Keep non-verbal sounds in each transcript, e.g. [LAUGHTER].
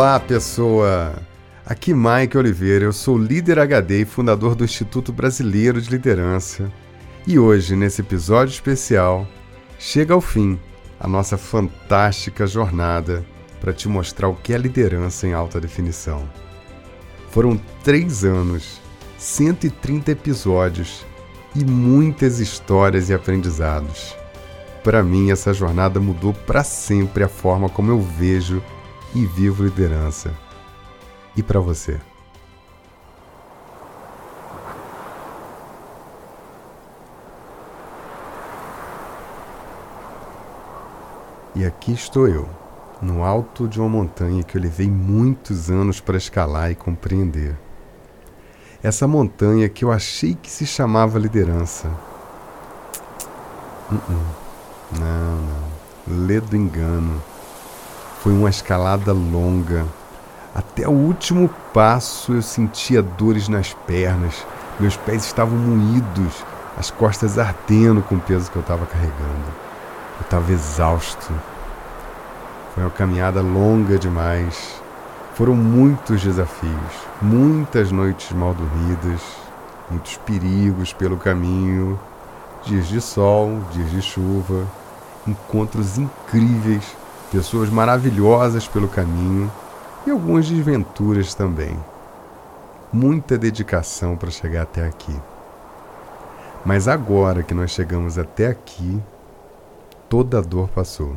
Olá, pessoa! Aqui Mike Oliveira, eu sou líder HD e fundador do Instituto Brasileiro de Liderança. E hoje, nesse episódio especial, chega ao fim a nossa fantástica jornada para te mostrar o que é liderança em alta definição. Foram três anos, 130 episódios e muitas histórias e aprendizados. Para mim, essa jornada mudou para sempre a forma como eu vejo e vivo liderança. E para você? E aqui estou eu, no alto de uma montanha que eu levei muitos anos para escalar e compreender. Essa montanha que eu achei que se chamava liderança. Uh -uh. Não, não. Lê do engano. Foi uma escalada longa. Até o último passo eu sentia dores nas pernas, meus pés estavam moídos, as costas ardendo com o peso que eu estava carregando. Eu estava exausto. Foi uma caminhada longa demais. Foram muitos desafios, muitas noites mal dormidas, muitos perigos pelo caminho, dias de sol, dias de chuva, encontros incríveis pessoas maravilhosas pelo caminho e algumas desventuras também. Muita dedicação para chegar até aqui. Mas agora que nós chegamos até aqui, toda a dor passou.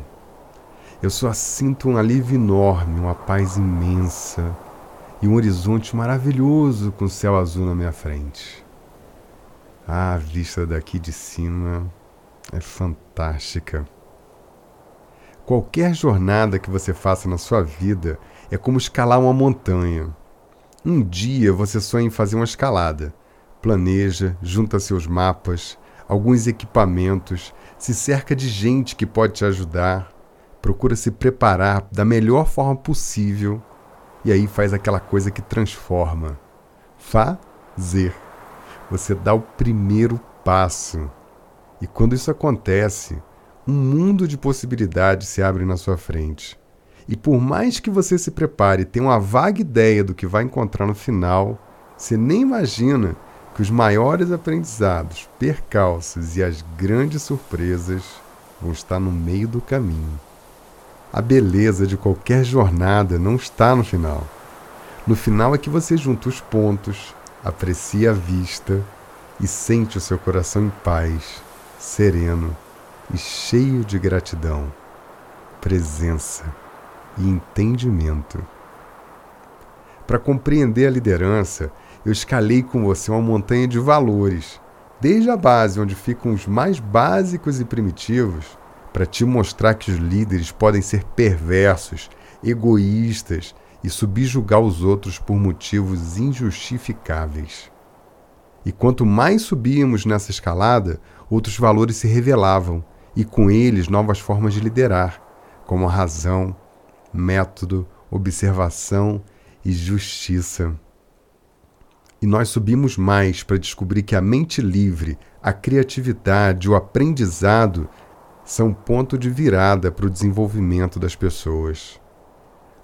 Eu só sinto um alívio enorme, uma paz imensa e um horizonte maravilhoso com o céu azul na minha frente. Ah, a vista daqui de cima é fantástica. Qualquer jornada que você faça na sua vida é como escalar uma montanha. Um dia você sonha em fazer uma escalada. Planeja, junta seus mapas, alguns equipamentos, se cerca de gente que pode te ajudar, procura se preparar da melhor forma possível e aí faz aquela coisa que transforma. Fazer. Você dá o primeiro passo. E quando isso acontece, um mundo de possibilidades se abre na sua frente. E por mais que você se prepare e tenha uma vaga ideia do que vai encontrar no final, você nem imagina que os maiores aprendizados, percalços e as grandes surpresas vão estar no meio do caminho. A beleza de qualquer jornada não está no final. No final é que você junta os pontos, aprecia a vista e sente o seu coração em paz, sereno e cheio de gratidão, presença e entendimento. Para compreender a liderança, eu escalei com você uma montanha de valores, desde a base, onde ficam os mais básicos e primitivos, para te mostrar que os líderes podem ser perversos, egoístas e subjugar os outros por motivos injustificáveis. E quanto mais subíamos nessa escalada, outros valores se revelavam e com eles novas formas de liderar, como a razão, método, observação e justiça. E nós subimos mais para descobrir que a mente livre, a criatividade, o aprendizado são ponto de virada para o desenvolvimento das pessoas.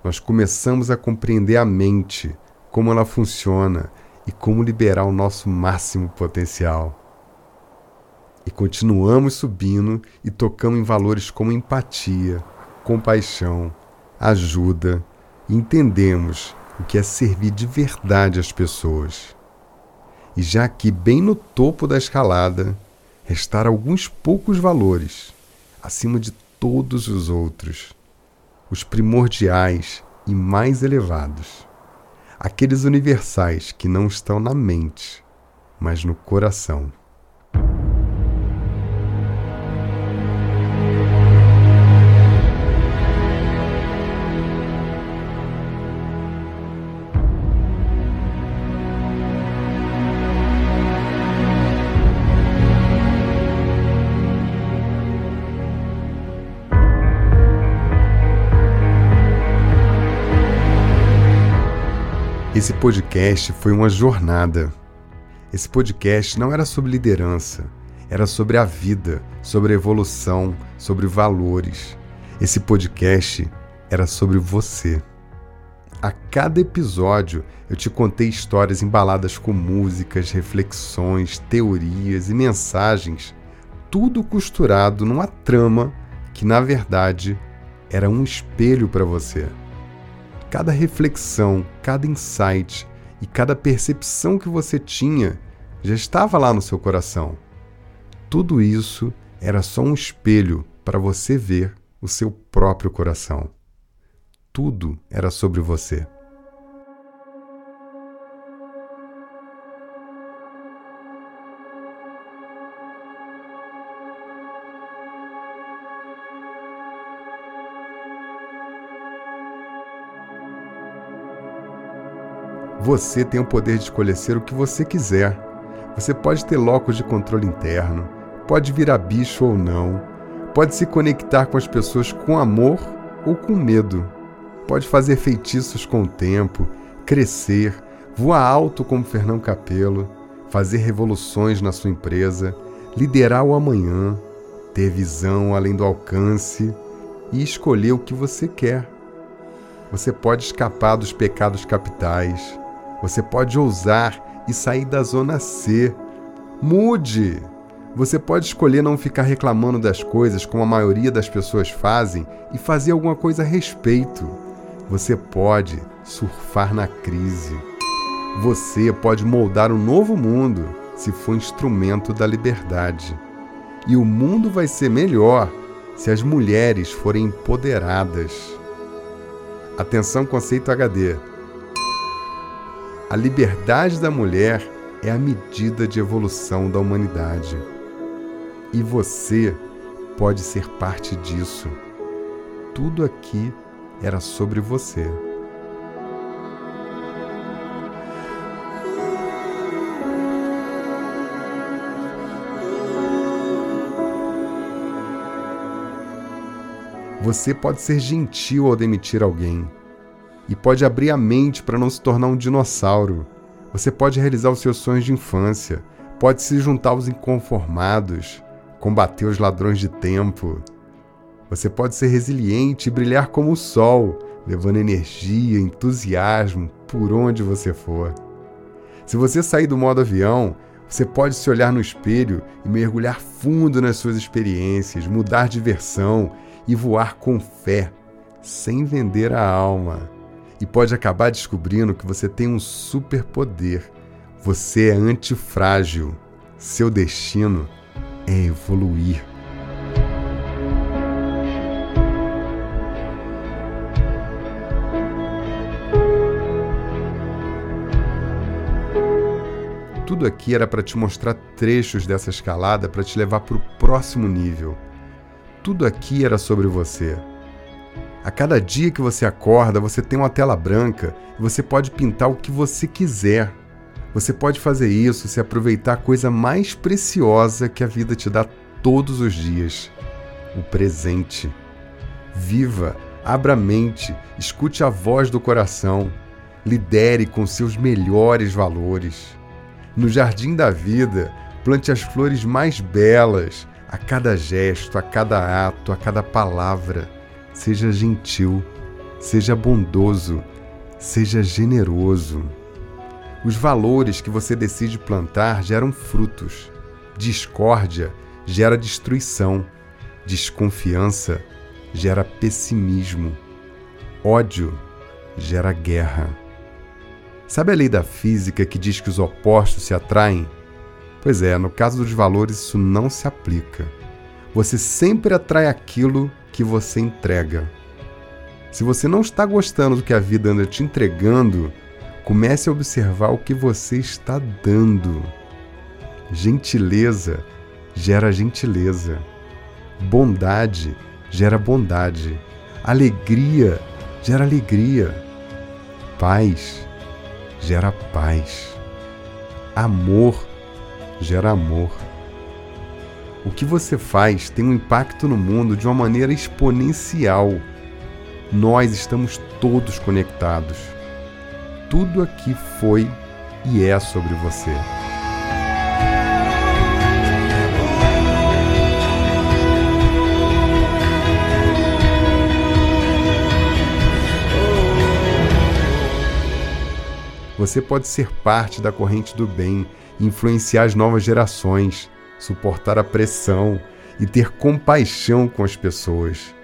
Nós começamos a compreender a mente, como ela funciona e como liberar o nosso máximo potencial. E continuamos subindo e tocamos em valores como empatia, compaixão, ajuda, e entendemos o que é servir de verdade às pessoas. E já aqui, bem no topo da escalada, restaram alguns poucos valores, acima de todos os outros, os primordiais e mais elevados, aqueles universais que não estão na mente, mas no coração. Esse podcast foi uma jornada. Esse podcast não era sobre liderança, era sobre a vida, sobre a evolução, sobre valores. Esse podcast era sobre você. A cada episódio eu te contei histórias embaladas com músicas, reflexões, teorias e mensagens, tudo costurado numa trama que, na verdade, era um espelho para você. Cada reflexão, cada insight e cada percepção que você tinha já estava lá no seu coração. Tudo isso era só um espelho para você ver o seu próprio coração. Tudo era sobre você. Você tem o poder de escolher ser o que você quiser. Você pode ter locos de controle interno, pode virar bicho ou não, pode se conectar com as pessoas com amor ou com medo, pode fazer feitiços com o tempo, crescer, voar alto como Fernão Capelo, fazer revoluções na sua empresa, liderar o amanhã, ter visão além do alcance e escolher o que você quer. Você pode escapar dos pecados capitais, você pode ousar e sair da zona C. Mude! Você pode escolher não ficar reclamando das coisas como a maioria das pessoas fazem e fazer alguma coisa a respeito. Você pode surfar na crise. Você pode moldar um novo mundo se for instrumento da liberdade. E o mundo vai ser melhor se as mulheres forem empoderadas. Atenção, conceito HD. A liberdade da mulher é a medida de evolução da humanidade. E você pode ser parte disso. Tudo aqui era sobre você. Você pode ser gentil ao demitir alguém e pode abrir a mente para não se tornar um dinossauro. Você pode realizar os seus sonhos de infância, pode se juntar aos inconformados, combater os ladrões de tempo. Você pode ser resiliente e brilhar como o sol, levando energia, entusiasmo por onde você for. Se você sair do modo avião, você pode se olhar no espelho e mergulhar fundo nas suas experiências, mudar de versão e voar com fé, sem vender a alma e pode acabar descobrindo que você tem um superpoder. Você é antifrágil. Seu destino é evoluir. Tudo aqui era para te mostrar trechos dessa escalada para te levar para o próximo nível. Tudo aqui era sobre você. A cada dia que você acorda, você tem uma tela branca e você pode pintar o que você quiser. Você pode fazer isso se aproveitar a coisa mais preciosa que a vida te dá todos os dias: o presente. Viva, abra a mente, escute a voz do coração, lidere com seus melhores valores. No jardim da vida, plante as flores mais belas a cada gesto, a cada ato, a cada palavra seja gentil, seja bondoso, seja generoso. Os valores que você decide plantar geram frutos. Discórdia gera destruição. Desconfiança gera pessimismo. Ódio gera guerra. Sabe a lei da física que diz que os opostos se atraem? Pois é, no caso dos valores isso não se aplica. Você sempre atrai aquilo que você entrega. Se você não está gostando do que a vida anda te entregando, comece a observar o que você está dando. Gentileza gera gentileza. Bondade gera bondade. Alegria gera alegria. Paz gera paz. Amor gera amor. O que você faz tem um impacto no mundo de uma maneira exponencial. Nós estamos todos conectados. Tudo aqui foi e é sobre você. Você pode ser parte da corrente do bem, influenciar as novas gerações, suportar a pressão e ter compaixão com as pessoas,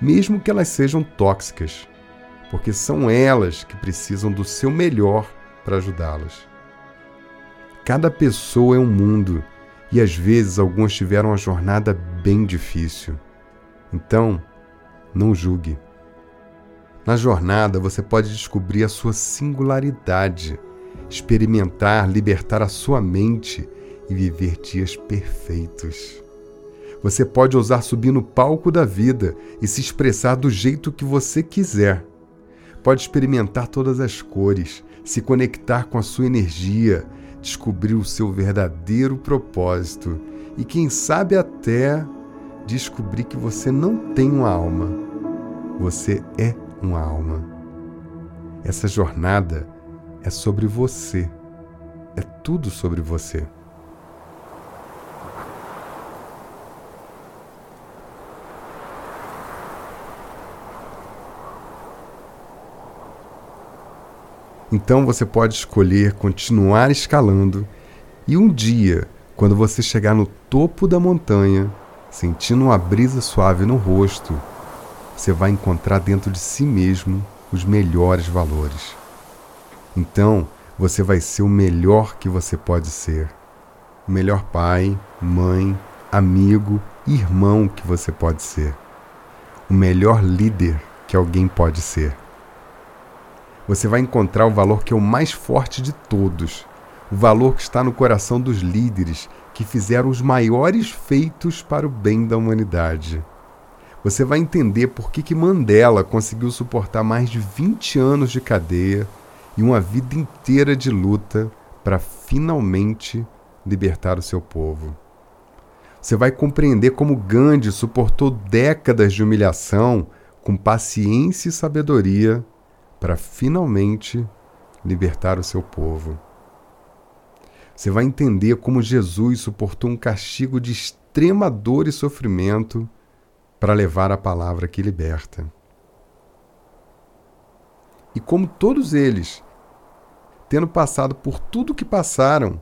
mesmo que elas sejam tóxicas, porque são elas que precisam do seu melhor para ajudá-las. Cada pessoa é um mundo e às vezes alguns tiveram uma jornada bem difícil. Então, não julgue. Na jornada você pode descobrir a sua singularidade, experimentar, libertar a sua mente e viver dias perfeitos. Você pode ousar subir no palco da vida e se expressar do jeito que você quiser. Pode experimentar todas as cores, se conectar com a sua energia, descobrir o seu verdadeiro propósito e, quem sabe, até descobrir que você não tem uma alma. Você é uma alma. Essa jornada é sobre você. É tudo sobre você. Então você pode escolher continuar escalando e um dia, quando você chegar no topo da montanha, sentindo uma brisa suave no rosto, você vai encontrar dentro de si mesmo os melhores valores. Então, você vai ser o melhor que você pode ser. O melhor pai, mãe, amigo, irmão que você pode ser. O melhor líder que alguém pode ser. Você vai encontrar o valor que é o mais forte de todos, o valor que está no coração dos líderes que fizeram os maiores feitos para o bem da humanidade você vai entender por que, que Mandela conseguiu suportar mais de 20 anos de cadeia e uma vida inteira de luta para finalmente libertar o seu povo. Você vai compreender como Gandhi suportou décadas de humilhação com paciência e sabedoria para finalmente libertar o seu povo. Você vai entender como Jesus suportou um castigo de extrema dor e sofrimento para levar a palavra que liberta. E como todos eles, tendo passado por tudo que passaram,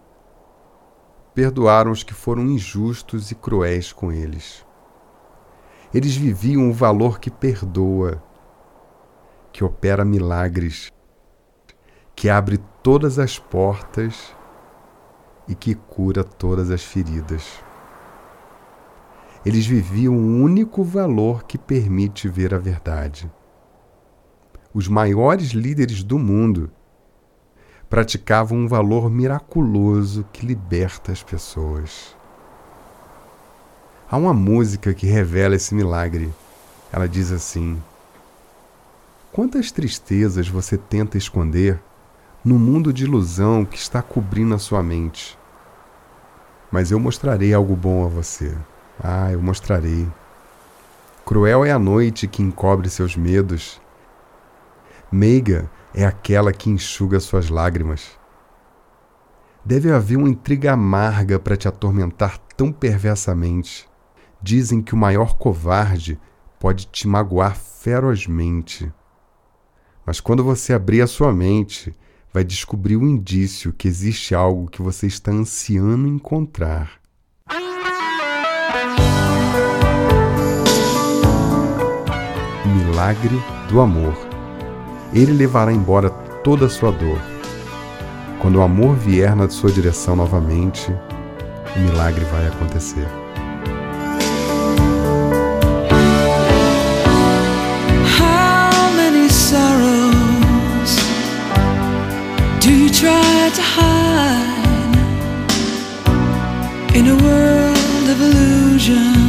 perdoaram os que foram injustos e cruéis com eles. Eles viviam o valor que perdoa, que opera milagres, que abre todas as portas e que cura todas as feridas. Eles viviam o único valor que permite ver a verdade. Os maiores líderes do mundo praticavam um valor miraculoso que liberta as pessoas. Há uma música que revela esse milagre. Ela diz assim: Quantas tristezas você tenta esconder no mundo de ilusão que está cobrindo a sua mente? Mas eu mostrarei algo bom a você. Ah, eu mostrarei. Cruel é a noite que encobre seus medos. Meiga é aquela que enxuga suas lágrimas. Deve haver uma intriga amarga para te atormentar tão perversamente. Dizem que o maior covarde pode te magoar ferozmente. Mas quando você abrir a sua mente, vai descobrir o indício que existe algo que você está ansiando encontrar. milagre do amor. Ele levará embora toda a sua dor. Quando o amor vier na sua direção novamente, o milagre vai acontecer. Illusion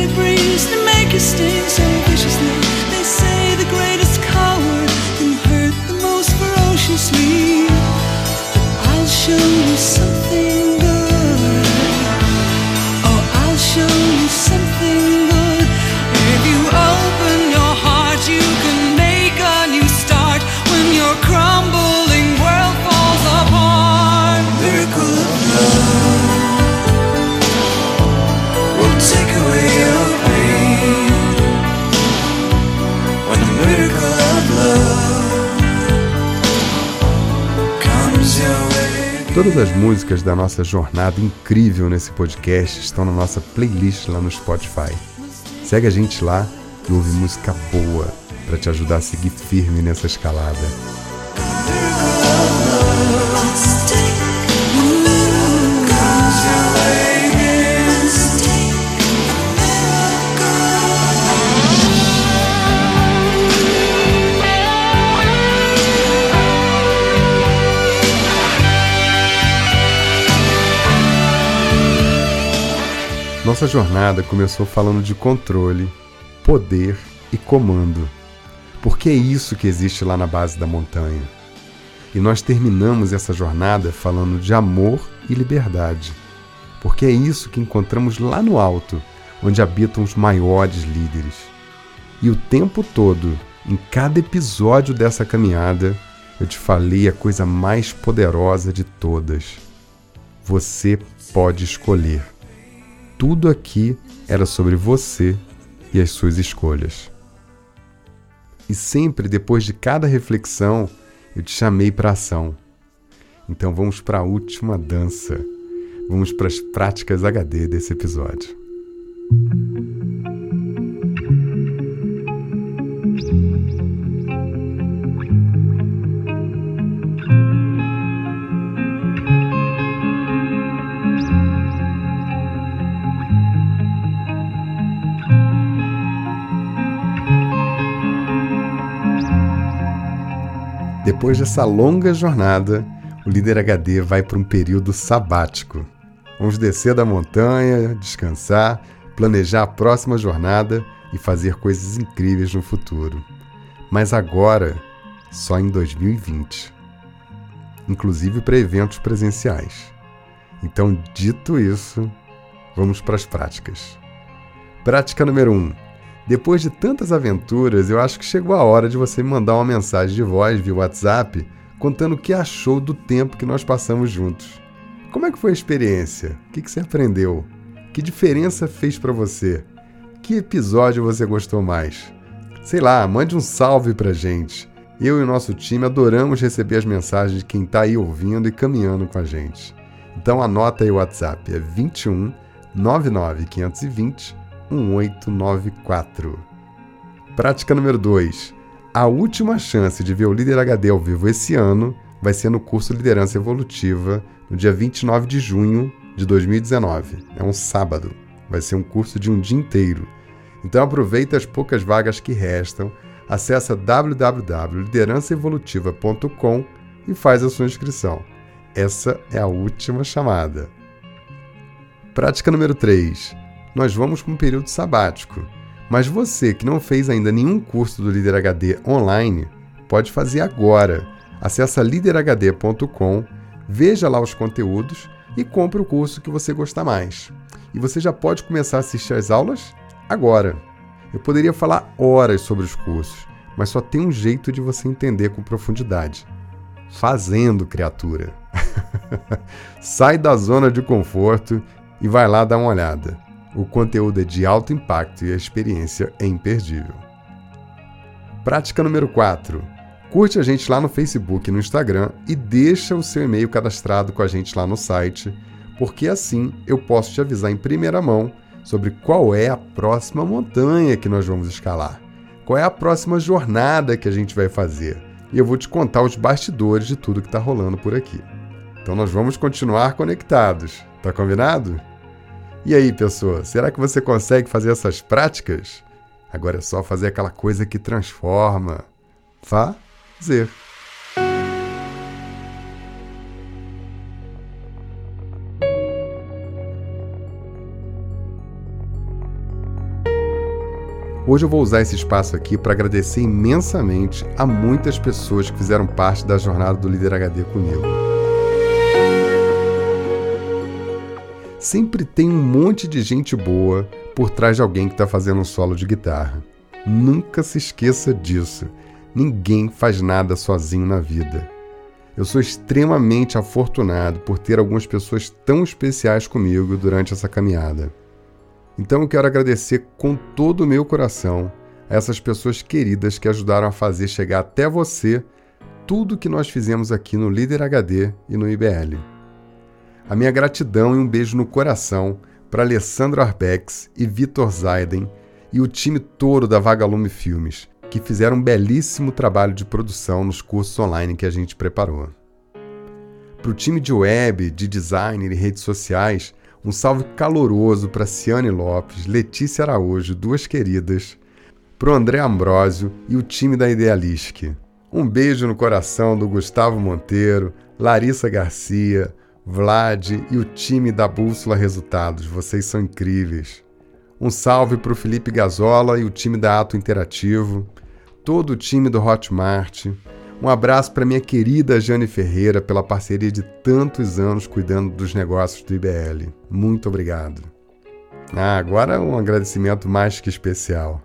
debris to make you sting so viciously. They say the greatest. Todas as músicas da nossa jornada incrível nesse podcast estão na nossa playlist lá no Spotify. Segue a gente lá e ouve música boa para te ajudar a seguir firme nessa escalada. Nossa jornada começou falando de controle, poder e comando, porque é isso que existe lá na base da montanha. E nós terminamos essa jornada falando de amor e liberdade, porque é isso que encontramos lá no alto, onde habitam os maiores líderes. E o tempo todo, em cada episódio dessa caminhada, eu te falei a coisa mais poderosa de todas. Você pode escolher. Tudo aqui era sobre você e as suas escolhas. E sempre depois de cada reflexão, eu te chamei para ação. Então vamos para a última dança. Vamos para as práticas HD desse episódio. Depois dessa longa jornada, o líder HD vai para um período sabático. Vamos descer da montanha, descansar, planejar a próxima jornada e fazer coisas incríveis no futuro. Mas agora, só em 2020. Inclusive para eventos presenciais. Então, dito isso, vamos para as práticas. Prática número 1. Um, depois de tantas aventuras, eu acho que chegou a hora de você me mandar uma mensagem de voz via WhatsApp contando o que achou do tempo que nós passamos juntos. Como é que foi a experiência? O que, você aprendeu? Que diferença fez para você? Que episódio você gostou mais? Sei lá, mande um salve pra gente. Eu e o nosso time adoramos receber as mensagens de quem está aí ouvindo e caminhando com a gente. Então anota aí o WhatsApp, é 21 99 520 1894. Prática número 2. A última chance de ver o Líder HD ao vivo esse ano vai ser no curso Liderança Evolutiva, no dia 29 de junho de 2019. É um sábado. Vai ser um curso de um dia inteiro. Então aproveita as poucas vagas que restam, acessa www.liderançaevolutiva.com e faz a sua inscrição. Essa é a última chamada. Prática número 3 nós vamos para um período sabático. Mas você que não fez ainda nenhum curso do Líder HD online, pode fazer agora. Acesse liderhd.com, veja lá os conteúdos e compre o curso que você gostar mais. E você já pode começar a assistir às aulas agora. Eu poderia falar horas sobre os cursos, mas só tem um jeito de você entender com profundidade. Fazendo, criatura. [LAUGHS] Sai da zona de conforto e vai lá dar uma olhada. O conteúdo é de alto impacto e a experiência é imperdível. Prática número 4. Curte a gente lá no Facebook e no Instagram e deixa o seu e-mail cadastrado com a gente lá no site, porque assim eu posso te avisar em primeira mão sobre qual é a próxima montanha que nós vamos escalar, qual é a próxima jornada que a gente vai fazer. E eu vou te contar os bastidores de tudo que está rolando por aqui. Então nós vamos continuar conectados. Tá combinado? E aí, pessoa, será que você consegue fazer essas práticas? Agora é só fazer aquela coisa que transforma. Fazer. Hoje eu vou usar esse espaço aqui para agradecer imensamente a muitas pessoas que fizeram parte da jornada do Líder HD comigo. Sempre tem um monte de gente boa por trás de alguém que está fazendo um solo de guitarra. Nunca se esqueça disso. Ninguém faz nada sozinho na vida. Eu sou extremamente afortunado por ter algumas pessoas tão especiais comigo durante essa caminhada. Então eu quero agradecer com todo o meu coração a essas pessoas queridas que ajudaram a fazer chegar até você tudo que nós fizemos aqui no Líder HD e no IBL. A minha gratidão e um beijo no coração para Alessandro Arbex e Vitor Zaiden e o time todo da Vagalume Filmes, que fizeram um belíssimo trabalho de produção nos cursos online que a gente preparou. Para o time de web, de design e redes sociais, um salve caloroso para Ciane Lopes, Letícia Araújo, duas queridas, para o André Ambrosio e o time da Idealistic. Um beijo no coração do Gustavo Monteiro, Larissa Garcia, Vlad e o time da Bússola Resultados. Vocês são incríveis. Um salve para o Felipe Gazola e o time da Ato Interativo, todo o time do Hotmart, um abraço para minha querida Jane Ferreira pela parceria de tantos anos cuidando dos negócios do IBL. Muito obrigado. Ah, agora um agradecimento mais que especial.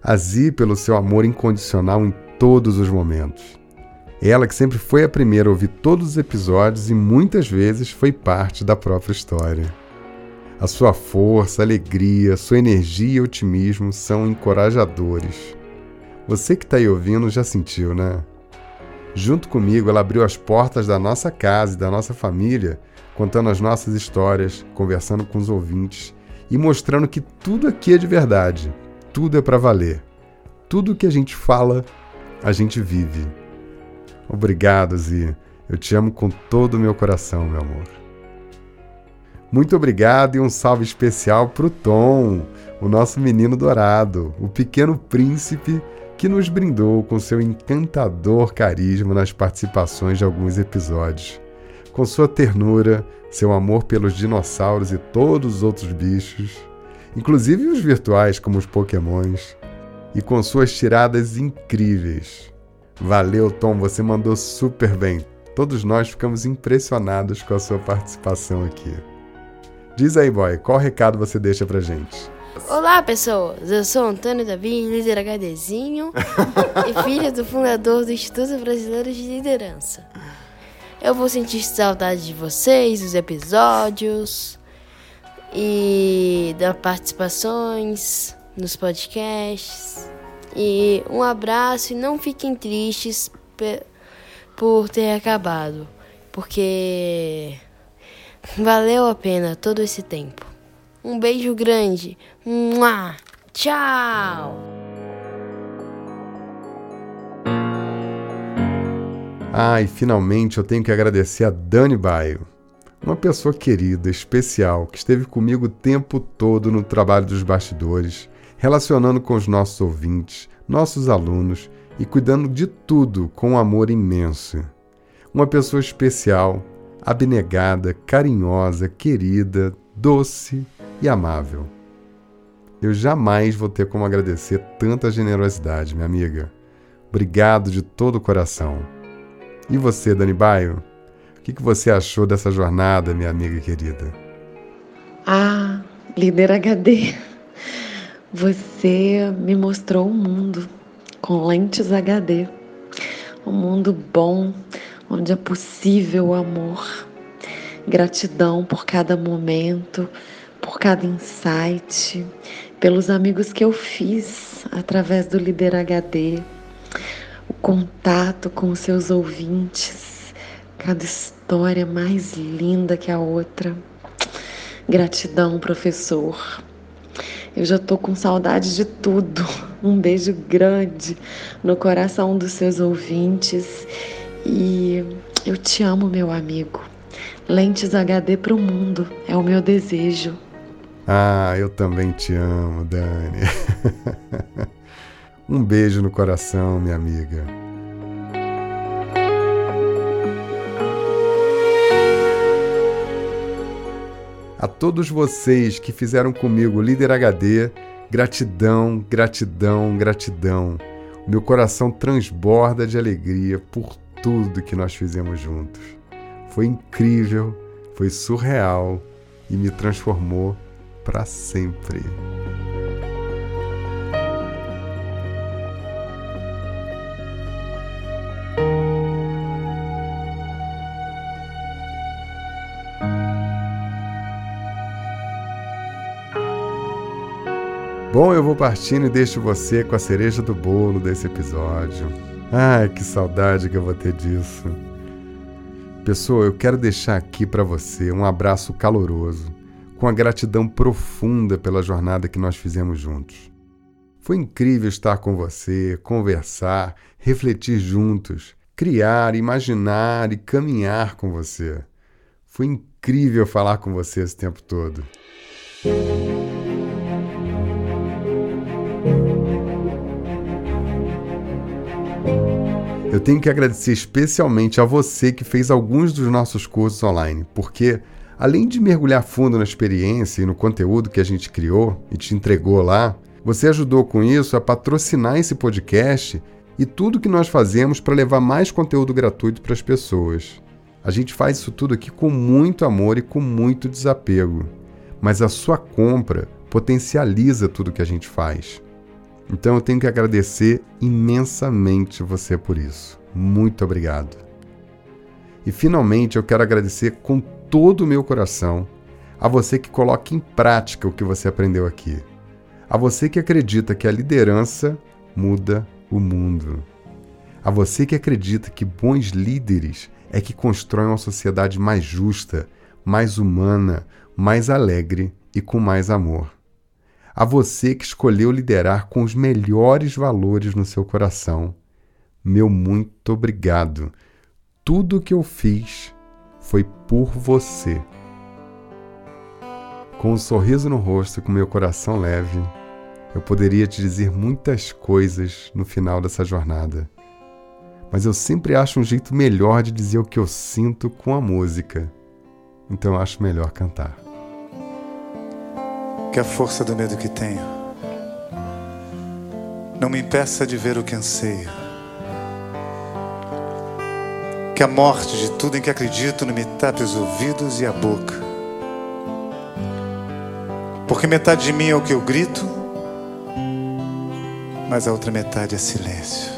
A Zi pelo seu amor incondicional em todos os momentos. Ela que sempre foi a primeira a ouvir todos os episódios e muitas vezes foi parte da própria história. A sua força, alegria, sua energia e otimismo são encorajadores. Você que está aí ouvindo já sentiu, né? Junto comigo, ela abriu as portas da nossa casa e da nossa família, contando as nossas histórias, conversando com os ouvintes e mostrando que tudo aqui é de verdade, tudo é para valer. Tudo que a gente fala, a gente vive. Obrigado, Zi. Eu te amo com todo o meu coração, meu amor. Muito obrigado e um salve especial pro Tom, o nosso menino dourado, o pequeno príncipe que nos brindou com seu encantador carisma nas participações de alguns episódios. Com sua ternura, seu amor pelos dinossauros e todos os outros bichos, inclusive os virtuais como os pokémons, e com suas tiradas incríveis. Valeu, Tom, você mandou super bem. Todos nós ficamos impressionados com a sua participação aqui. Diz aí, boy, qual recado você deixa pra gente? Olá, pessoas! Eu sou Antônio Davi, líder HDzinho e filho do fundador do Instituto Brasileiro de Liderança. Eu vou sentir saudade de vocês, dos episódios e das participações nos podcasts. E um abraço e não fiquem tristes por ter acabado, porque valeu a pena todo esse tempo. Um beijo grande. Mua! Tchau! Ah, e finalmente eu tenho que agradecer a Dani Baio, uma pessoa querida, especial, que esteve comigo o tempo todo no trabalho dos bastidores, relacionando com os nossos ouvintes, nossos alunos e cuidando de tudo com um amor imenso. Uma pessoa especial, abnegada, carinhosa, querida, doce, e amável. Eu jamais vou ter como agradecer tanta generosidade, minha amiga. Obrigado de todo o coração. E você, Dani Baio? O que, que você achou dessa jornada, minha amiga querida? Ah, líder HD, você me mostrou o um mundo com lentes HD. Um mundo bom, onde é possível o amor. Gratidão por cada momento, por cada insight, pelos amigos que eu fiz através do Líder HD, o contato com os seus ouvintes, cada história mais linda que a outra. Gratidão, professor. Eu já tô com saudade de tudo. [LAUGHS] Um beijo grande no coração dos seus ouvintes e eu te amo, meu amigo. Lentes HD para o mundo é o meu desejo. Ah, eu também te amo, Dani. [LAUGHS] um beijo no coração, minha amiga. A todos vocês que fizeram comigo Líder HD, Gratidão, gratidão, gratidão. Meu coração transborda de alegria por tudo que nós fizemos juntos. Foi incrível, foi surreal e me transformou para sempre. Bom, eu vou partindo e deixo você com a cereja do bolo desse episódio. Ai, que saudade que eu vou ter disso. Pessoa, eu quero deixar aqui para você um abraço caloroso, com a gratidão profunda pela jornada que nós fizemos juntos. Foi incrível estar com você, conversar, refletir juntos, criar, imaginar e caminhar com você. Foi incrível falar com você esse tempo todo. Eu tenho que agradecer especialmente a você que fez alguns dos nossos cursos online, porque além de mergulhar fundo na experiência e no conteúdo que a gente criou e te entregou lá, você ajudou com isso a patrocinar esse podcast e tudo que nós fazemos para levar mais conteúdo gratuito para as pessoas. A gente faz isso tudo aqui com muito amor e com muito desapego, mas a sua compra potencializa tudo que a gente faz. Então eu tenho que agradecer imensamente você por isso. Muito obrigado. E finalmente eu quero agradecer com todo o meu coração a você que coloca em prática o que você aprendeu aqui. A você que acredita que a liderança muda o mundo. A você que acredita que bons líderes é que constroem uma sociedade mais justa, mais humana, mais alegre e com mais amor a você que escolheu liderar com os melhores valores no seu coração. Meu muito obrigado. Tudo o que eu fiz foi por você. Com um sorriso no rosto e com meu coração leve, eu poderia te dizer muitas coisas no final dessa jornada. Mas eu sempre acho um jeito melhor de dizer o que eu sinto com a música. Então eu acho melhor cantar que a força do medo que tenho não me impeça de ver o que anseio. Que a morte de tudo em que acredito não me tape os ouvidos e a boca. Porque metade de mim é o que eu grito, mas a outra metade é silêncio.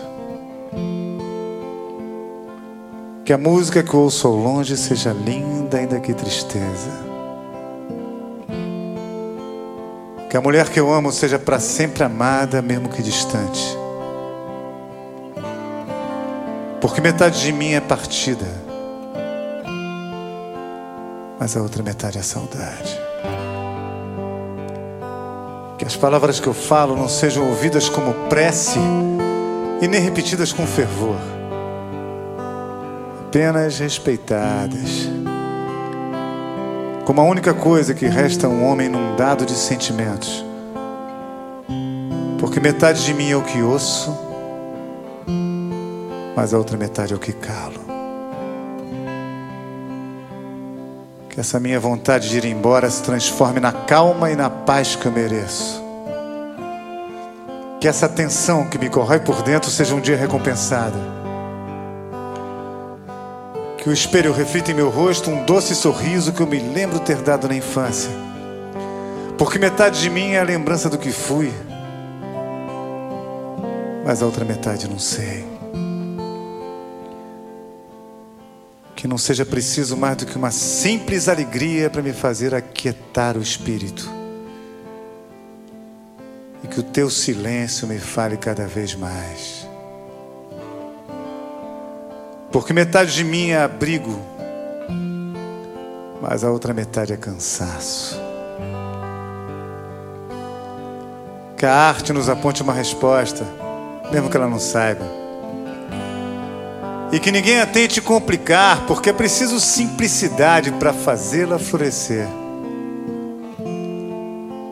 Que a música que ouço ao longe seja linda, ainda que tristeza. Que a mulher que eu amo seja para sempre amada, mesmo que distante. Porque metade de mim é partida, mas a outra metade é saudade. Que as palavras que eu falo não sejam ouvidas como prece e nem repetidas com fervor, apenas respeitadas como a única coisa que resta a um homem inundado de sentimentos. Porque metade de mim é o que ouço, mas a outra metade é o que calo. Que essa minha vontade de ir embora se transforme na calma e na paz que eu mereço. Que essa tensão que me corrói por dentro seja um dia recompensada que o espelho reflita em meu rosto um doce sorriso que eu me lembro ter dado na infância. Porque metade de mim é a lembrança do que fui, mas a outra metade não sei. Que não seja preciso mais do que uma simples alegria para me fazer aquietar o espírito. E que o teu silêncio me fale cada vez mais. Porque metade de mim é abrigo, mas a outra metade é cansaço. Que a arte nos aponte uma resposta, mesmo que ela não saiba. E que ninguém a tente complicar, porque é preciso simplicidade para fazê-la florescer.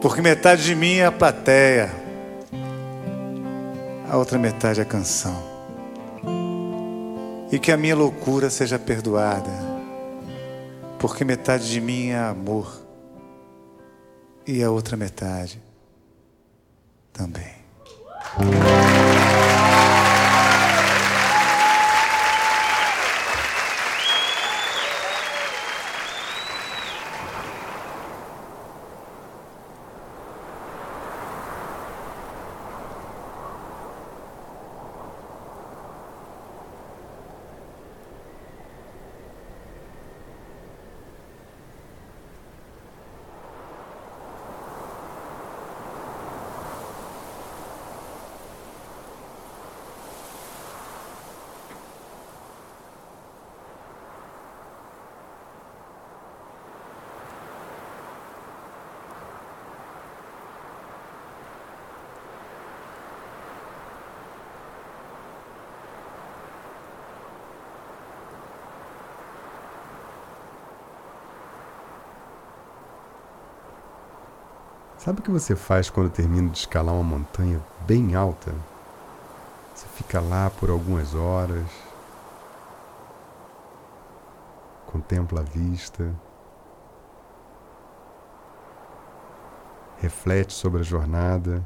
Porque metade de mim é a plateia, a outra metade é a canção e que a minha loucura seja perdoada, porque metade de mim é amor e a outra metade também. Sabe o que você faz quando termina de escalar uma montanha bem alta? Você fica lá por algumas horas, contempla a vista, reflete sobre a jornada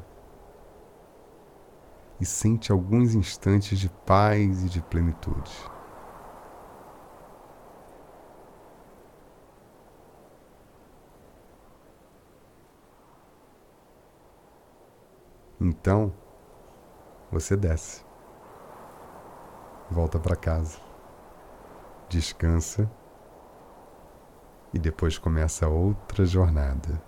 e sente alguns instantes de paz e de plenitude. Então, você desce, volta para casa, descansa. E depois começa outra jornada.